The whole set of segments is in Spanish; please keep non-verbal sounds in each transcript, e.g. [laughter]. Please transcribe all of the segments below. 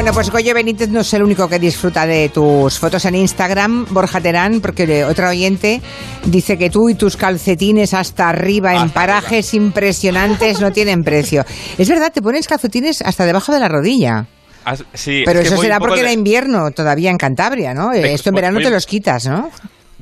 Bueno, pues Goyo Benítez no es el único que disfruta de tus fotos en Instagram, Borja Terán, porque otro oyente dice que tú y tus calcetines hasta arriba en parajes impresionantes no tienen precio. Es verdad, te pones calcetines hasta debajo de la rodilla. Sí, Pero es eso será porque de- era invierno todavía en Cantabria, ¿no? Esto en verano te los quitas, ¿no?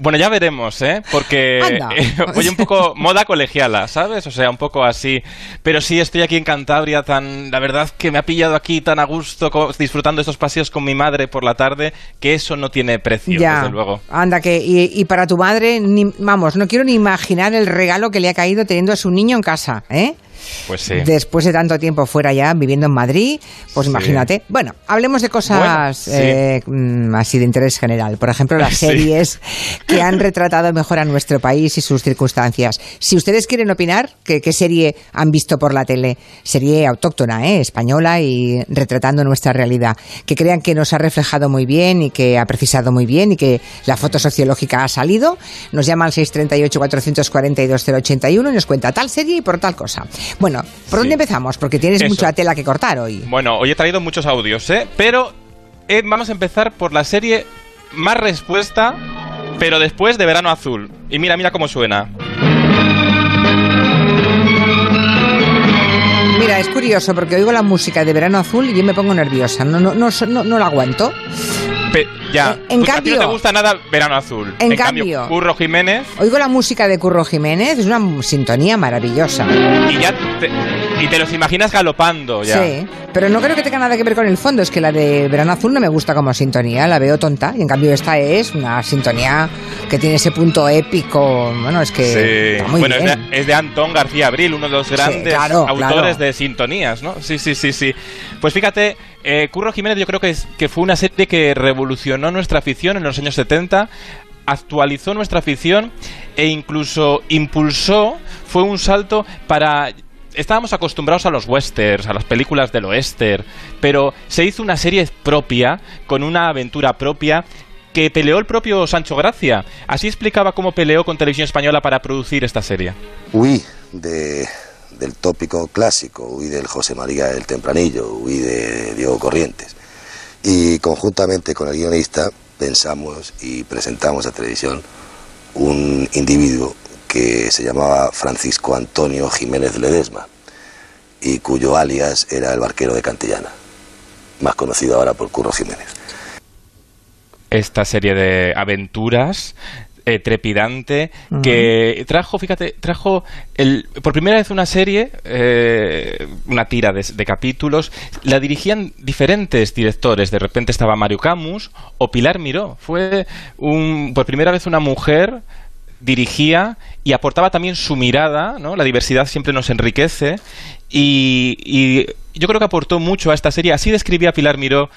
Bueno, ya veremos, ¿eh? Porque eh, [laughs] voy un poco moda colegiala, ¿sabes? O sea, un poco así. Pero sí, estoy aquí en Cantabria, tan, la verdad que me ha pillado aquí tan a gusto, disfrutando estos paseos con mi madre por la tarde, que eso no tiene precio, ya. desde luego. Anda, que y, y para tu madre, ni- vamos, no quiero ni imaginar el regalo que le ha caído teniendo a su niño en casa, ¿eh? Pues sí. Después de tanto tiempo fuera ya, viviendo en Madrid, pues Sí. imagínate. Bueno, hablemos de cosas Bueno, eh, mm, así de interés general. Por ejemplo, las [laughs] series que han retratado mejor a nuestro país y sus circunstancias. Si ustedes quieren opinar, ¿qué, qué serie han visto por la tele? Serie autóctona, ¿eh? española y retratando nuestra realidad. Que crean que nos ha reflejado muy bien y que ha precisado muy bien y que la foto sociológica ha salido. Nos llama al 638-442-081 y nos cuenta tal serie y por tal cosa. Bueno, ¿por dónde Sí. empezamos? Porque tienes Eso. mucha tela que cortar hoy. Bueno, hoy he traído muchos audios, ¿eh? Pero eh, vamos a empezar por la serie más respuesta, pero después de Verano Azul. Y mira, mira cómo suena. Mira, es curioso porque oigo la música de Verano Azul y yo me pongo nerviosa. No, no, no, no, no la aguanto. Pe- ya, En- en Pues a ti cambio- no te gusta nada Verano Azul. En cambio, cambio- Curro Jiménez Oigo la música de Curro Jiménez, es una sintonía maravillosa. y ya te, y te los imaginas galopando ya. Sí, pero no creo que tenga nada que ver con el fondo. Es que la de Verano Azul no me gusta como sintonía, la veo tonta. Y en cambio esta es una sintonía que tiene ese punto épico. Bueno, es que Sí. muy bueno, es bien. de, es de Antón García Abril, uno de los grandes claro, autores claro. de sintonías, ¿no? Sí, sí, sí, sí. Pues fíjate, eh, Curro Jiménez yo creo que, es, que fue una serie que revolucionó nuestra afición en los años 70, actualizó nuestra afición e incluso impulsó, fue un salto para... Estábamos acostumbrados a los westerns, a las películas del oeste, pero se hizo una serie propia, con una aventura propia, que peleó el propio Sancho Gracia. Así explicaba cómo peleó con Televisión Española para producir esta serie. Huí de, del tópico clásico, huí del José María del Tempranillo, huí de Diego Corrientes. Y conjuntamente con el guionista pensamos y presentamos a televisión un individuo que se llamaba Francisco Antonio Jiménez Ledesma y cuyo alias era el barquero de Cantillana, más conocido ahora por Curro Jiménez. esta serie de aventuras eh, trepidante que trajo, fíjate, trajo el, por primera vez una serie, eh, una tira de, de capítulos, la dirigían diferentes directores. De repente estaba Mario Camus o Pilar Miró. Fue un, por primera vez una mujer dirigía y aportaba también su mirada, ¿no? La diversidad siempre nos enriquece y, y yo creo que aportó mucho a esta serie. Así describía Pilar Miró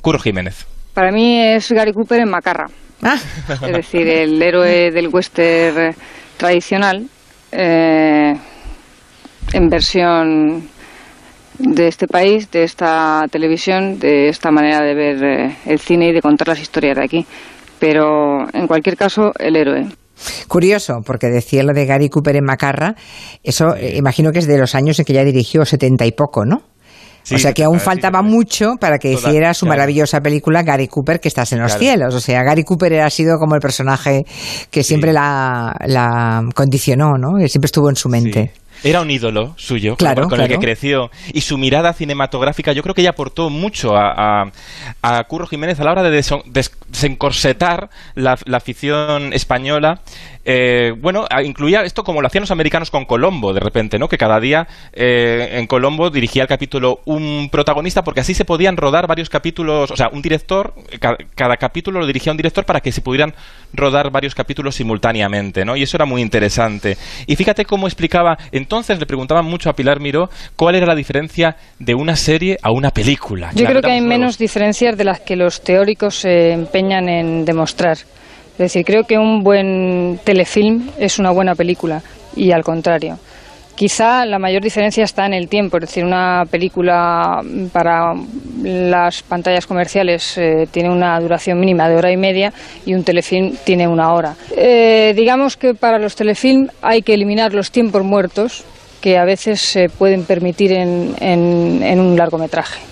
Curro Jiménez. Para mí es Gary Cooper en Macarra. Ah, Es decir, el héroe del western tradicional eh, en versión de este país, de esta televisión, de esta manera de ver eh, el cine y de contar las historias de aquí. Pero en cualquier caso, el héroe. curioso, porque decía lo de Gary Cooper en Macarra, eso eh, imagino que es de los años en que ya dirigió setenta y poco, ¿no? Sí, o sea que aún faltaba sí. mucho para que hiciera su claro. maravillosa película Gary Cooper, que estás en los Claro. cielos. O sea, Gary Cooper ha sido como el personaje que siempre la, la condicionó, ¿no? Que siempre estuvo en su mente. Era un ídolo suyo, Claro, con, el que creció. Y su mirada cinematográfica, yo creo que ella aportó mucho a, a- a Curro Jiménez a la hora de des- desencorsetar la, la afición española. Eh, bueno, incluía esto como lo hacían los americanos con Colombo, de repente, ¿no? Que cada día eh, en Colombo dirigía el capítulo un protagonista, porque así se podían rodar varios capítulos, o sea, un director, ca- cada, capítulo lo dirigía un director para que se pudieran rodar varios capítulos simultáneamente, ¿no? Y eso era muy interesante. Y fíjate cómo explicaba, entonces le preguntaban mucho a Pilar Miró cuál era la diferencia de una serie a una película. Yo creo que hay menos diferencias de las que los teóricos se empeñan en demostrar. Es decir, creo que un buen telefilm es una buena película y al contrario. Quizá la mayor diferencia está en el tiempo, es decir, una película para las pantallas comerciales eh, tiene una duración mínima de hora y media y un telefilm tiene una hora. Eh, digamos que para los telefilm hay que eliminar los tiempos muertos que a veces se pueden permitir en, en- en un largometraje.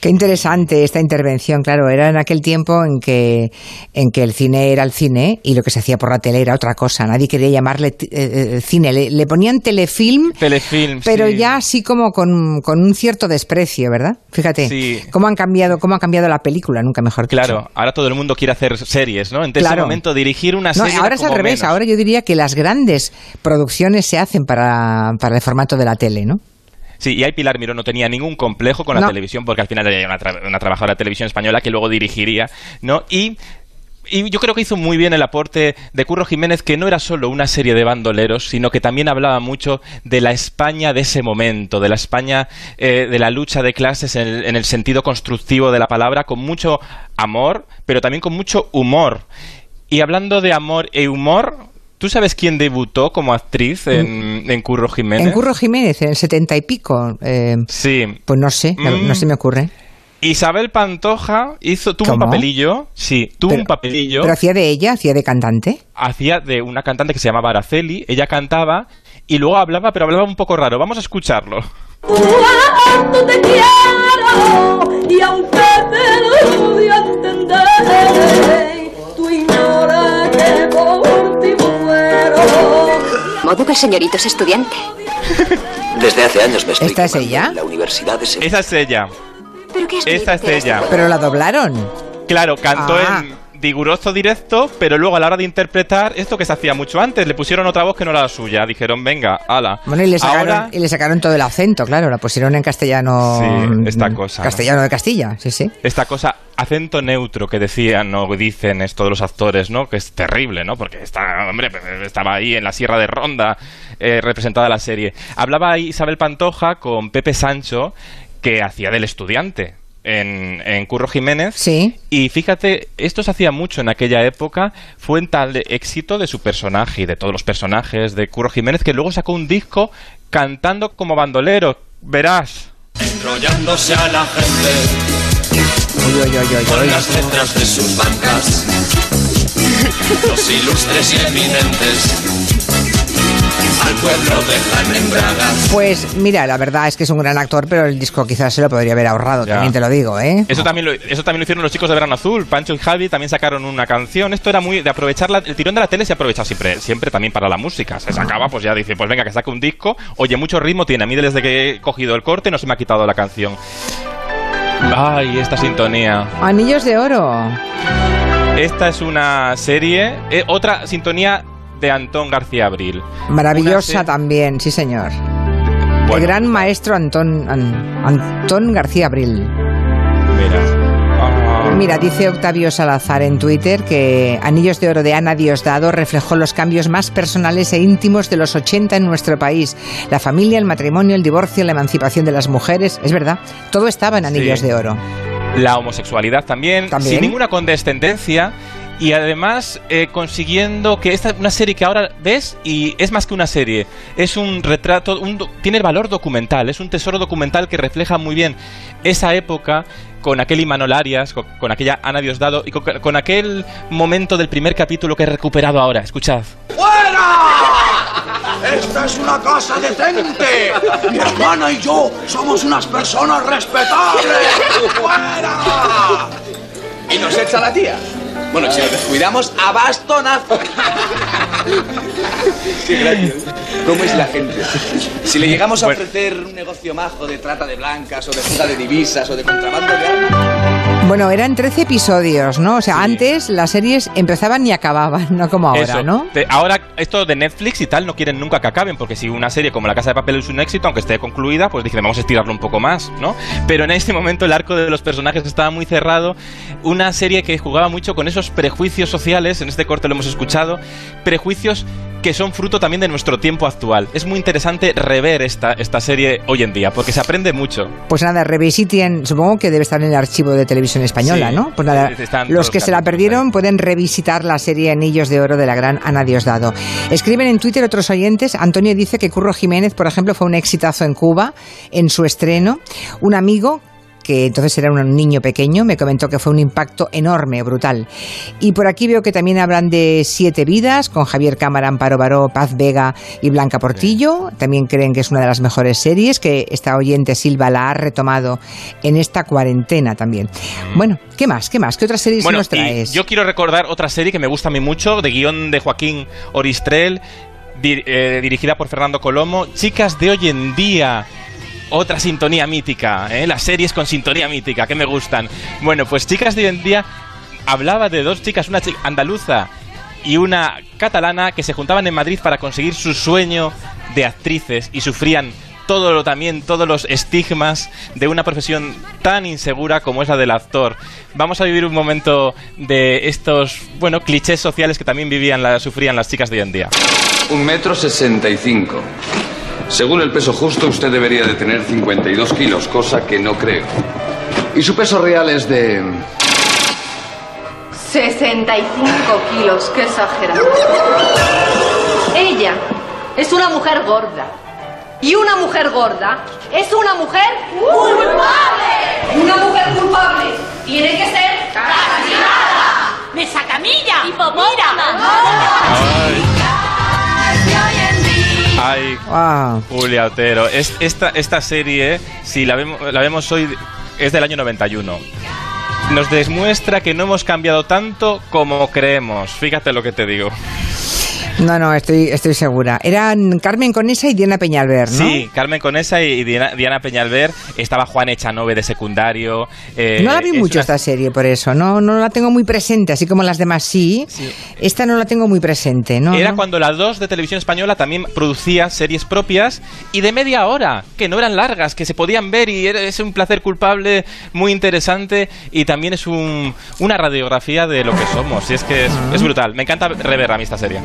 Qué interesante esta intervención, claro, era en aquel tiempo en que, en que el cine era el cine y lo que se hacía por la tele era otra cosa. Nadie quería llamarle eh, eh, cine. Le, ponían telefilm, telefilm pero ya así como con, un cierto desprecio, ¿verdad? Fíjate, cómo han cambiado, cómo ha cambiado la película, nunca mejor Claro, ahora todo el mundo quiere hacer series, ¿no? En ese momento dirigir una serie. ahora es al revés, ahora yo diría que las grandes producciones se hacen para, para el formato de la tele, ¿no? Sí, y ahí Pilar Miró no tenía ningún complejo con la televisión, porque al final era una, una trabajadora de televisión española que luego dirigiría, ¿no? Y y yo creo que hizo muy bien el aporte de Curro Jiménez, que no era solo una serie de bandoleros, sino que también hablaba mucho de la España de ese momento, de la España eh, de la lucha de clases en en el, sentido constructivo de la palabra, con mucho amor, pero también con mucho humor. Y hablando de amor e humor, ¿Tú sabes quién debutó como actriz en, mm. Curro Jiménez? En Curro Jiménez, en el setenta y pico. Eh, sí. Pues no sé, no, mm. se me ocurre. Isabel Pantoja hizo, tuvo un papelillo, sí, tuvo un papelillo. ¿Pero hacía de ella? ¿Hacía de cantante? Hacía de una cantante que se llamaba Araceli, ella cantaba y luego hablaba, pero hablaba un poco raro. Vamos a escucharlo. te quiero y aunque te entender, modo que el señorito es estudiante. [laughs] Desde hace años me estoy ¿Esta es ella? la Universidad de Esa es ella. ¿Pero qué Esta es ella. ¿Pero la doblaron? Claro, cantó ah. en diguroso directo, pero luego a la hora de interpretar, esto que se hacía mucho antes, le pusieron otra voz que no era la suya. Dijeron, venga, ala. Bueno, y le sacaron, y le sacaron todo el acento, claro, la pusieron en castellano. Sí, esta cosa. Castellano de Castilla, sí, sí. Esta cosa, acento neutro que decían o dicen esto de los actores, ¿no? Que es terrible, ¿no? Porque está, hombre, estaba ahí en la Sierra de Ronda eh, representada la serie. Hablaba Isabel Pantoja con Pepe Sancho, que hacía del estudiante en, Curro Jiménez. Sí. Y fíjate, esto se hacía mucho en aquella época, fue en tal éxito de su personaje y de todos los personajes de Curro Jiménez que luego sacó un disco cantando como bandolero. Verás. Enrollándose a la gente. con las letras de sus bancas. [laughs] los ilustres y eminentes al pueblo Pues mira, la verdad es que es un gran actor, pero el disco quizás se lo podría haber ahorrado, también te lo digo, ¿eh? Eso también lo, eso también lo hicieron los chicos de Verano Azul, Pancho y Javi también sacaron una canción. Esto era muy de aprovechar el tirón de la tele se aprovecha siempre, siempre también para la música. Se sacaba, pues ya dice, pues venga, que saque un disco. Oye, mucho ritmo tiene. A mí desde que he cogido el corte no se me ha quitado la canción. Ay, esta sintonía. Anillos de oro. Esta es una serie, eh, otra sintonía de Antón García Abril. Maravillosa también, sí señor. el gran maestro Antón, Antón García Abril. Mira. Mira, dice Octavio Salazar en Twitter que Anillos de Oro de Ana Diosdado reflejó los cambios más personales e íntimos de los 80 en nuestro país. La familia, el matrimonio, el divorcio, la emancipación de las mujeres. Es verdad, todo estaba en Anillos de Oro. La homosexualidad también, ¿También? sin ninguna condescendencia y además eh, consiguiendo que esta una serie que ahora ves y es más que una serie, es un retrato, un, tiene valor documental, es un tesoro documental que refleja muy bien esa época con aquel Imanol Arias, con, aquella Ana Diosdado y con, aquel momento del primer capítulo que he recuperado ahora. Escuchad. ¡Fuera! ¡Esta es una casa decente! Mi hermana y yo somos unas personas respetables. ¡Fuera! ¿Y nos echa la tía? Bueno, si nos descuidamos, a bastonazo. Qué gracias. ¿Cómo es la gente? Si le llegamos a ofrecer un negocio majo de trata de blancas o de fuga de divisas o de contrabando de armas... Bueno, eran 13 episodios, ¿no? O sea, antes las series empezaban y acababan, [laughs] no como ahora, ¿no? ahora, esto de Netflix y tal no quieren nunca que acaben, porque si una serie como La Casa de Papel es un éxito, aunque esté concluida, pues dicen, vamos a estirarlo un poco más, ¿no? Pero en este momento el arco de los personajes estaba muy cerrado. Una serie que jugaba mucho con esos prejuicios sociales, en este corte lo hemos escuchado, prejuicios que son fruto también de nuestro tiempo actual. Es muy interesante rever esta, esta serie hoy en día, porque se aprende mucho. Pues nada, revisiten, supongo que debe estar en el archivo de televisión española, ¿no? Pues nada, los que se la perdieron pueden revisitar la serie Anillos de Oro de la gran Ana Diosdado. Escriben en Twitter otros oyentes, Antonio dice que Curro Jiménez, por ejemplo, fue un exitazo en Cuba en su estreno. Un amigo que entonces era un niño pequeño, me comentó que fue un impacto enorme, brutal. Y por aquí veo que también hablan de Siete Vidas, con Javier Cámara, Amparo Baró, Paz Vega y Blanca Portillo. También creen que es una de las mejores series, que esta oyente Silva la ha retomado en esta cuarentena también. Bueno, ¿qué más? ¿Qué más? ¿Qué otras series Bueno, nos traes? yo quiero recordar otra serie que me gusta a mí mucho, de guion de Joaquín Oristrel, eh, dirigida por Fernando Colomo, Chicas de hoy en día. Otra sintonía mítica, ¿eh? las series con sintonía mítica, que me gustan. Bueno, pues Chicas de hoy en día hablaba de dos chicas, una chica andaluza y una catalana que se juntaban en Madrid para conseguir su sueño de actrices y sufrían todo lo también todos los estigmas de una profesión tan insegura como es la del actor. Vamos a vivir un momento de estos, bueno, clichés sociales que también vivían la- sufrían las chicas de hoy en día. Un metro sesenta y cinco. Según el peso justo, usted debería de tener 52 kilos, cosa que no creo. Y su peso real es de... 65 kilos, qué exagerado. Ella es una mujer gorda. Y una mujer gorda es una mujer culpable. Una mujer culpable tiene que ser castigada. ¡Mesa camilla! ¡Hipopótama! Ay, Ah. Julia Otero. Es, esta, esta serie, si la vemos, la vemos hoy, es del año 91. Nos demuestra que no hemos cambiado tanto como creemos. Fíjate lo que te digo. No, no, estoy, estoy segura. Eran Carmen Conesa y Diana Peñalver, ¿no? Sí, Carmen Conesa y Diana, Diana Peñalver. Estaba Juan Echanove de secundario. eh, No la vi es mucho una- esta serie, por eso. No, no la tengo muy presente, así como las demás sí. Esta no la tengo muy presente, ¿no? Era no. cuando la 2 de televisión española también producía series propias y de media hora, que no eran largas, que se podían ver y era- es un placer culpable muy interesante y también es un- una radiografía de lo que somos. Y es que es, Ah. es brutal. Me encanta rever a mí esta serie.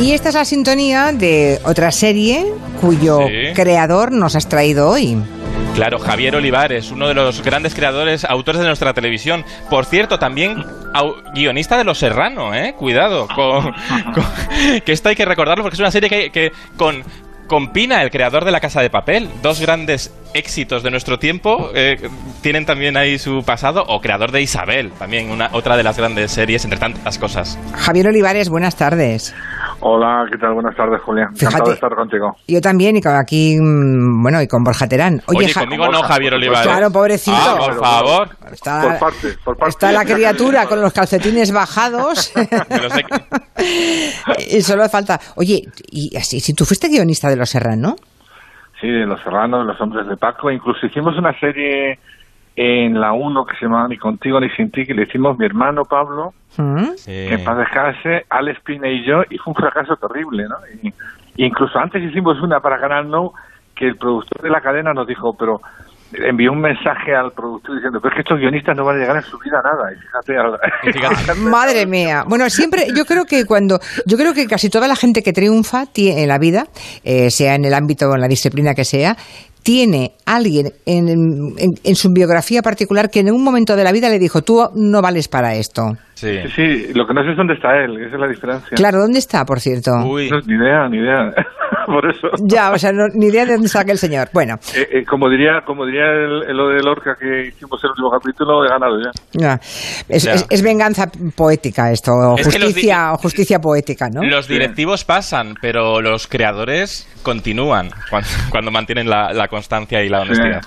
Y esta es la sintonía de otra serie cuyo Sí. creador nos has traído hoy. Claro, Javier Olivares, uno de los grandes creadores, autores de nuestra televisión. Por cierto, también guionista de Los Serrano, ¿eh? Cuidado, con, [laughs] con- que esto hay que recordarlo porque es una serie que, que con, con Pina, el creador de La Casa de Papel, dos grandes éxitos de nuestro tiempo, eh, tienen también ahí su pasado, o creador de Isabel, también una, otra de las grandes series, entre tantas cosas. Javier Olivares, buenas tardes. Hola, ¿qué tal? Buenas tardes, Julián. Encantado de estar contigo. Yo también, y con aquí, mm, bueno, y con Borja Terán. Oye, conmigo no, Javier Olivares. Claro, pobrecito. Ah, por favor. Está, Por parte, por parte. está la criatura con los calcetines bajados. [laughs] [laughs] Y solo falta. Oye, y así, si tú fuiste guionista de Los Serrano, Sí, de Los Serranos, de Los Hombres de Paco. Incluso hicimos una serie en la 1 que se llamaba Ni contigo ni sin ti, que le hicimos mi hermano Pablo, ¿Mm? que en paz descanse, Alex Pina y yo, y fue un fracaso terrible, ¿no? Y, y incluso antes hicimos una para Canal No, que el productor de la cadena nos dijo, pero envió un mensaje al productor diciendo, pero es que estos guionistas no van a llegar en su vida a nada. Y fíjate, al- [laughs] [laughs] Madre mía. Bueno, siempre, yo creo que cuando, yo creo que casi toda la gente que triunfa en la vida, eh, sea en el ámbito o en la disciplina que sea, tiene alguien en, en- su biografía particular que en un momento de la vida le dijo, tú no vales para esto. Sí. Sí, sí, lo que no sé es dónde está él, esa es la diferencia. Claro, ¿dónde está, por cierto? Uy. No, ni idea, ni idea. [laughs] Por eso. Ya, o sea, no- ni idea de dónde está aquel señor. Bueno, Eh, eh, como diría, como diría el, el lo de Lorca que hicimos el último capítulo, he ganado ya. ya. Es, Ya. es- es venganza poética esto, o justicia, o justicia poética, ¿no? Los directivos pasan, pero los creadores continúan cuando, [laughs] cuando mantienen la, la constancia y la honestidad.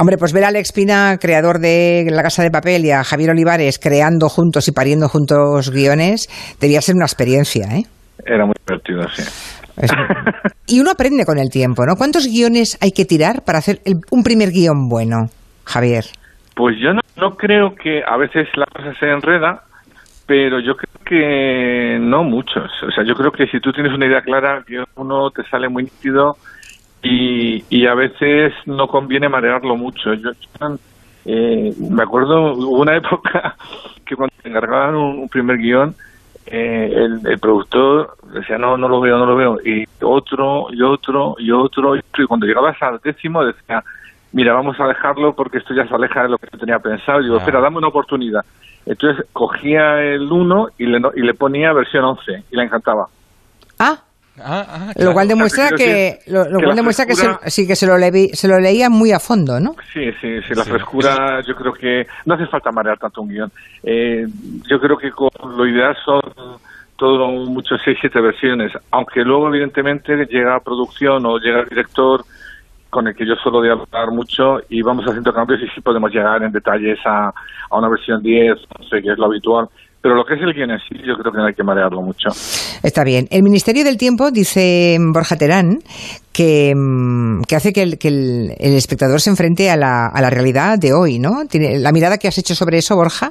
Hombre, pues ver a Alex Pina, creador de La Casa de Papel, y a Javier Olivares creando juntos y pariendo juntos guiones, debía ser una experiencia, ¿eh? Era muy divertido, sí. Es- y uno aprende con el tiempo, ¿no? ¿Cuántos guiones hay que tirar para hacer el- un primer guion bueno, Javier? Pues yo no, no creo que a veces la cosa se enreda, pero yo creo que no muchos. O sea, yo creo que si tú tienes una idea clara, uno te sale muy nítido y, y a veces no conviene marearlo mucho. Yo eh, me acuerdo, hubo una [laughs] época que cuando te encargaban un, un primer guion, eh, el, el productor decía, no, no lo veo, no lo veo, y otro, y otro, y otro, y otro, y cuando llegabas al décimo decía, mira, vamos a dejarlo porque esto ya se aleja de lo que yo tenía pensado, y digo, Ah. espera, dame una oportunidad. Entonces cogía el 1 y le, y le ponía versión 11, y la encantaba. Ah, Ah, Lo cual demuestra que, lo, lo que cual demuestra que se, sí que se lo, leí- se lo leía muy a fondo, ¿no? Sí, sí, sí, la frescura, yo creo que no hace falta marear tanto un guion. Eh, yo creo que con lo ideal son todo muchos seis, siete versiones, aunque luego evidentemente llega a producción o llega el director con el que yo suelo dialogar mucho y vamos haciendo cambios y sí podemos llegar en detalles a, a una versión 10, no sé, que es lo habitual. Pero lo que es el guion en sí, yo creo que no hay que marearlo mucho. Está bien. El Ministerio del Tiempo, dice Borja Terán, que, mm, que hace que, el, que el- el espectador se enfrente a la, a la realidad de hoy, ¿no? Tiene, la mirada que has hecho sobre eso, Borja,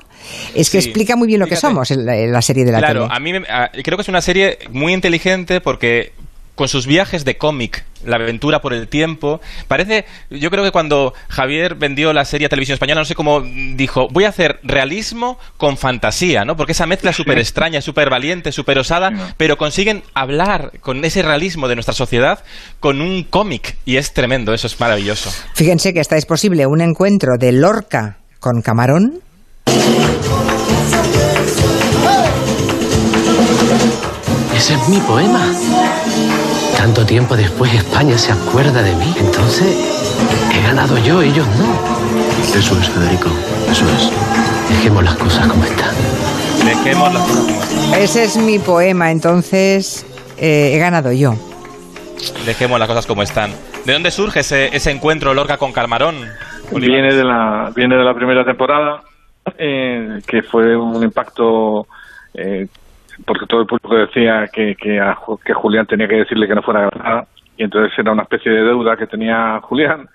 es que Sí. explica muy bien lo que somos en la, en la serie de la Claro, tele. a mí me- a- creo que es una serie muy inteligente porque con sus viajes de cómic, la aventura por el tiempo, parece, yo creo que cuando Javier vendió la serie a televisión española, no sé cómo dijo, voy a hacer realismo con fantasía, ¿no? Porque esa mezcla es súper extraña, súper valiente, súper osada, pero consiguen hablar con ese realismo de nuestra sociedad con un cómic y es tremendo, eso es maravilloso. Fíjense que hasta es posible un encuentro de Lorca con Camarón. Ese es mi poema. Tanto tiempo después España se acuerda de mí. Entonces, he ganado yo, ellos no. Eso es, Federico. Eso es. Dejemos las cosas como están. Dejemos las cosas como están. Ese es mi poema, entonces eh, he ganado yo. Dejemos las cosas como están. ¿De dónde surge ese, ese encuentro Lorca con Calmarón? Viene de la viene de la primera temporada, eh, que fue un impacto eh, porque todo el público decía que, que, a que Julián tenía que decirle que no fuera a Granada y entonces era una especie de deuda que tenía Julián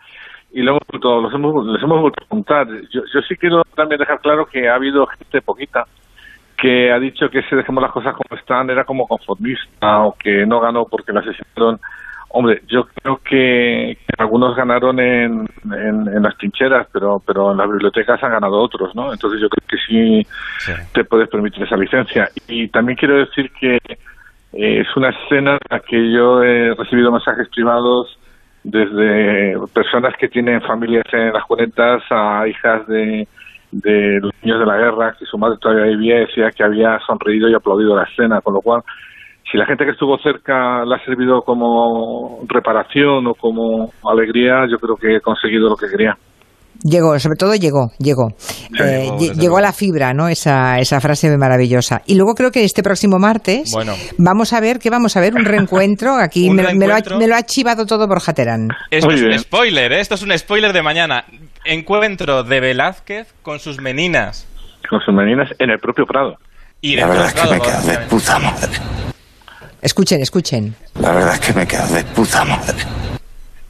y lo hemos los hemos, les hemos vuelto a contar. Yo, yo sí quiero también dejar claro que ha habido gente poquita que ha dicho que si dejemos las cosas como están era como conformista o que no ganó porque la asesinaron. Hombre, yo creo que, que algunos ganaron en, en, en las trincheras, pero pero en las bibliotecas han ganado otros, ¿no? Entonces yo creo que sí, te puedes permitir esa licencia. Y también quiero decir que eh, es una escena en la que yo he recibido mensajes privados desde personas que tienen familias en las cunetas a hijas de, de los niños de la guerra, que su madre todavía vivía y decía que había sonreído y aplaudido la escena, con lo cual si la gente que estuvo cerca le ha servido como reparación o como alegría, yo creo que he conseguido lo que quería. Llegó, sobre todo llegó, llegó. Eh, llegó, a la fibra, ¿no? Esa, esa frase maravillosa. Y luego creo que este próximo martes Bueno. vamos a ver, ¿qué vamos a ver? Un reencuentro. Aquí [laughs] Un me, me lo ha, reencuentro. me lo ha chivado todo Borja Terán. Esto Muy es un spoiler, ¿eh? esto es un spoiler de mañana. Encuentro de Velázquez con sus meninas. Con sus meninas en el propio Prado. Y La verdad es que me quedo de puta madre. Escuchen, escuchen. La verdad es que me quedo de puta madre.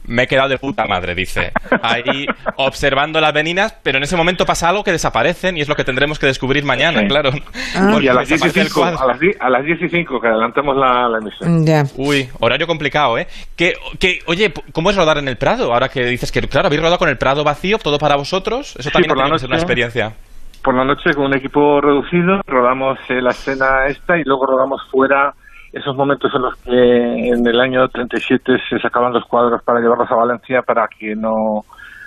Me he quedado de puta madre, dice. Ahí observando las meninas, pero en ese momento pasa algo que desaparecen y es lo que tendremos que descubrir mañana, Sí. claro. Ah. Y a las 10 y desaparece el 5, cuadro. a las 10, a las 10 y 5 que adelantamos la, la emisión. Ya. Uy, horario complicado, ¿eh? Que, que, oye, ¿cómo es rodar en el Prado? Ahora que dices que, claro, habéis rodado con el Prado vacío, todo para vosotros. Eso Sí, también por la tiene que ser una experiencia. Por la noche con un equipo reducido rodamos eh, la escena esta y luego rodamos fuera esos momentos en los que en el año 37 se sacaban los cuadros para llevarlos a Valencia para que no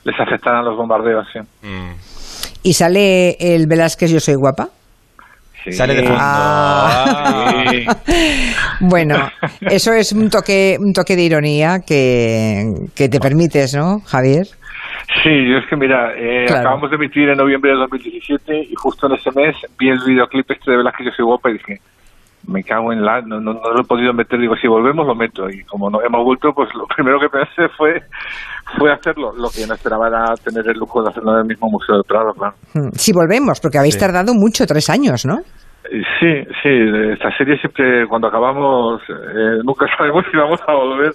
les afectaran los bombardeos. sí. Mm. ¿Y sale el Velázquez Yo Soy Guapa? Sí. Sale de fondo. Ah. Sí. [laughs] Bueno, eso es un toque, un toque de ironía que, que te permites, ¿no, Javier? Sí, yo es que mira, eh, Claro. acabamos de emitir en noviembre de 2017 y justo en ese mes vi el videoclip este de Velázquez Yo Soy Guapa y dije, me cago en la, no, no, no lo he podido meter, digo, si volvemos lo meto y como no hemos vuelto, pues lo [laughs] primero que pensé fue fue hacerlo, lo que yo no esperaba era tener el lujo de hacerlo en el mismo Museo del Prado, claro. Mm, Si volvemos, porque habéis Sí. tardado mucho, tres años, ¿no? Eh, Sí, sí, esta serie siempre cuando acabamos eh, nunca [laughs] sabemos si vamos a volver,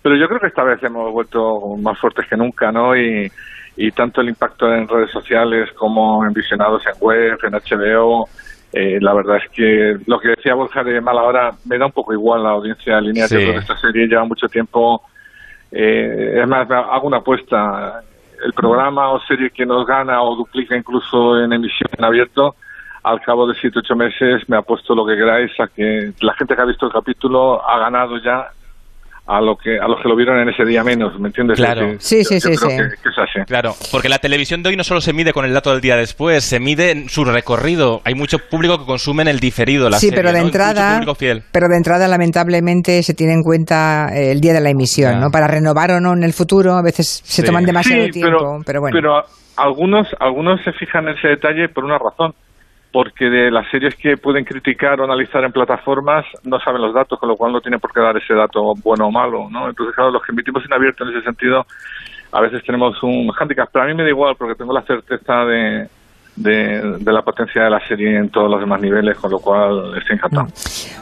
pero yo creo que esta vez hemos vuelto más fuertes que nunca, ¿no? Y, y tanto el impacto en redes sociales como en visionados en web, en HBO, eh, la verdad es que lo que decía Borja de mala hora me da un poco igual la audiencia lineal. Sí. Yo creo que esta serie lleva mucho tiempo. Eh, es más, hago una apuesta. El programa o serie que nos gana o duplica incluso en emisión en abierto, al cabo de 7 ocho meses me ha puesto lo que queráis a que la gente que ha visto el capítulo ha ganado ya a lo que a los que lo vieron en ese día menos, ¿me entiendes? Claro. Sí, sí, yo sí, creo sí. Que, que es así. Claro, porque la televisión de hoy no solo se mide con el dato del día después, se mide en su recorrido. Hay mucho público que consume en el diferido la sí, serie, pero de entrada, público fiel. pero de entrada lamentablemente se tiene en cuenta eh, el día de la emisión. ¿no? Para renovar o no en el futuro a veces se Sí. toman demasiado Sí, tiempo, pero, bueno. pero algunos, algunos se fijan en ese detalle por una razón, porque de las series que pueden criticar o analizar en plataformas no saben los datos, con lo cual no tienen por qué dar ese dato bueno o malo, ¿no? Entonces, claro, los que emitimos en abierto en ese sentido, a veces tenemos un handicap, pero a mí me da igual porque tengo la certeza de, de, de la potencia de la serie en todos los demás niveles, con lo cual estoy encantado.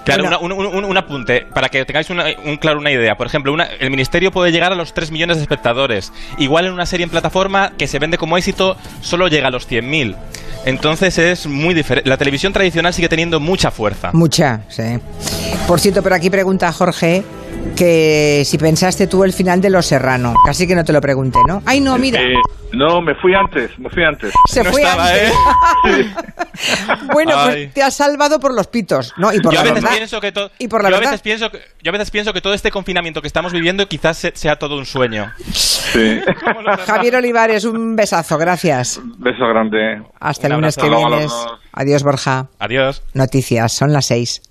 Claro, una- un, un- un apunte, para que tengáis una, un, claro una idea. Por ejemplo, una- el Ministerio puede llegar a los 3 millones de espectadores. Igual en una serie en plataforma que se vende como éxito solo llega a los 100.000. Entonces es muy diferente. La televisión tradicional sigue teniendo mucha fuerza. Mucha, sí. Por cierto, pero aquí pregunta Jorge que si pensaste tú el final de Los Serrano. Casi que no te lo pregunté, ¿no? Ay, no, mira. Eh, no, me fui antes, me fui antes. Se fue antes. [laughs] bueno, pues te has salvado por los pitos, ¿no? Y por yo la a veces verdad. pienso que to- y por la yo a verdad. veces pienso que, yo a veces pienso que todo este confinamiento que estamos viviendo quizás se- sea todo un sueño. Sí. Javier Olivares, un besazo, gracias. Beso grande. Hasta el Un lunes que a vienes. Adiós, Borja. Adiós. Noticias, son las seis.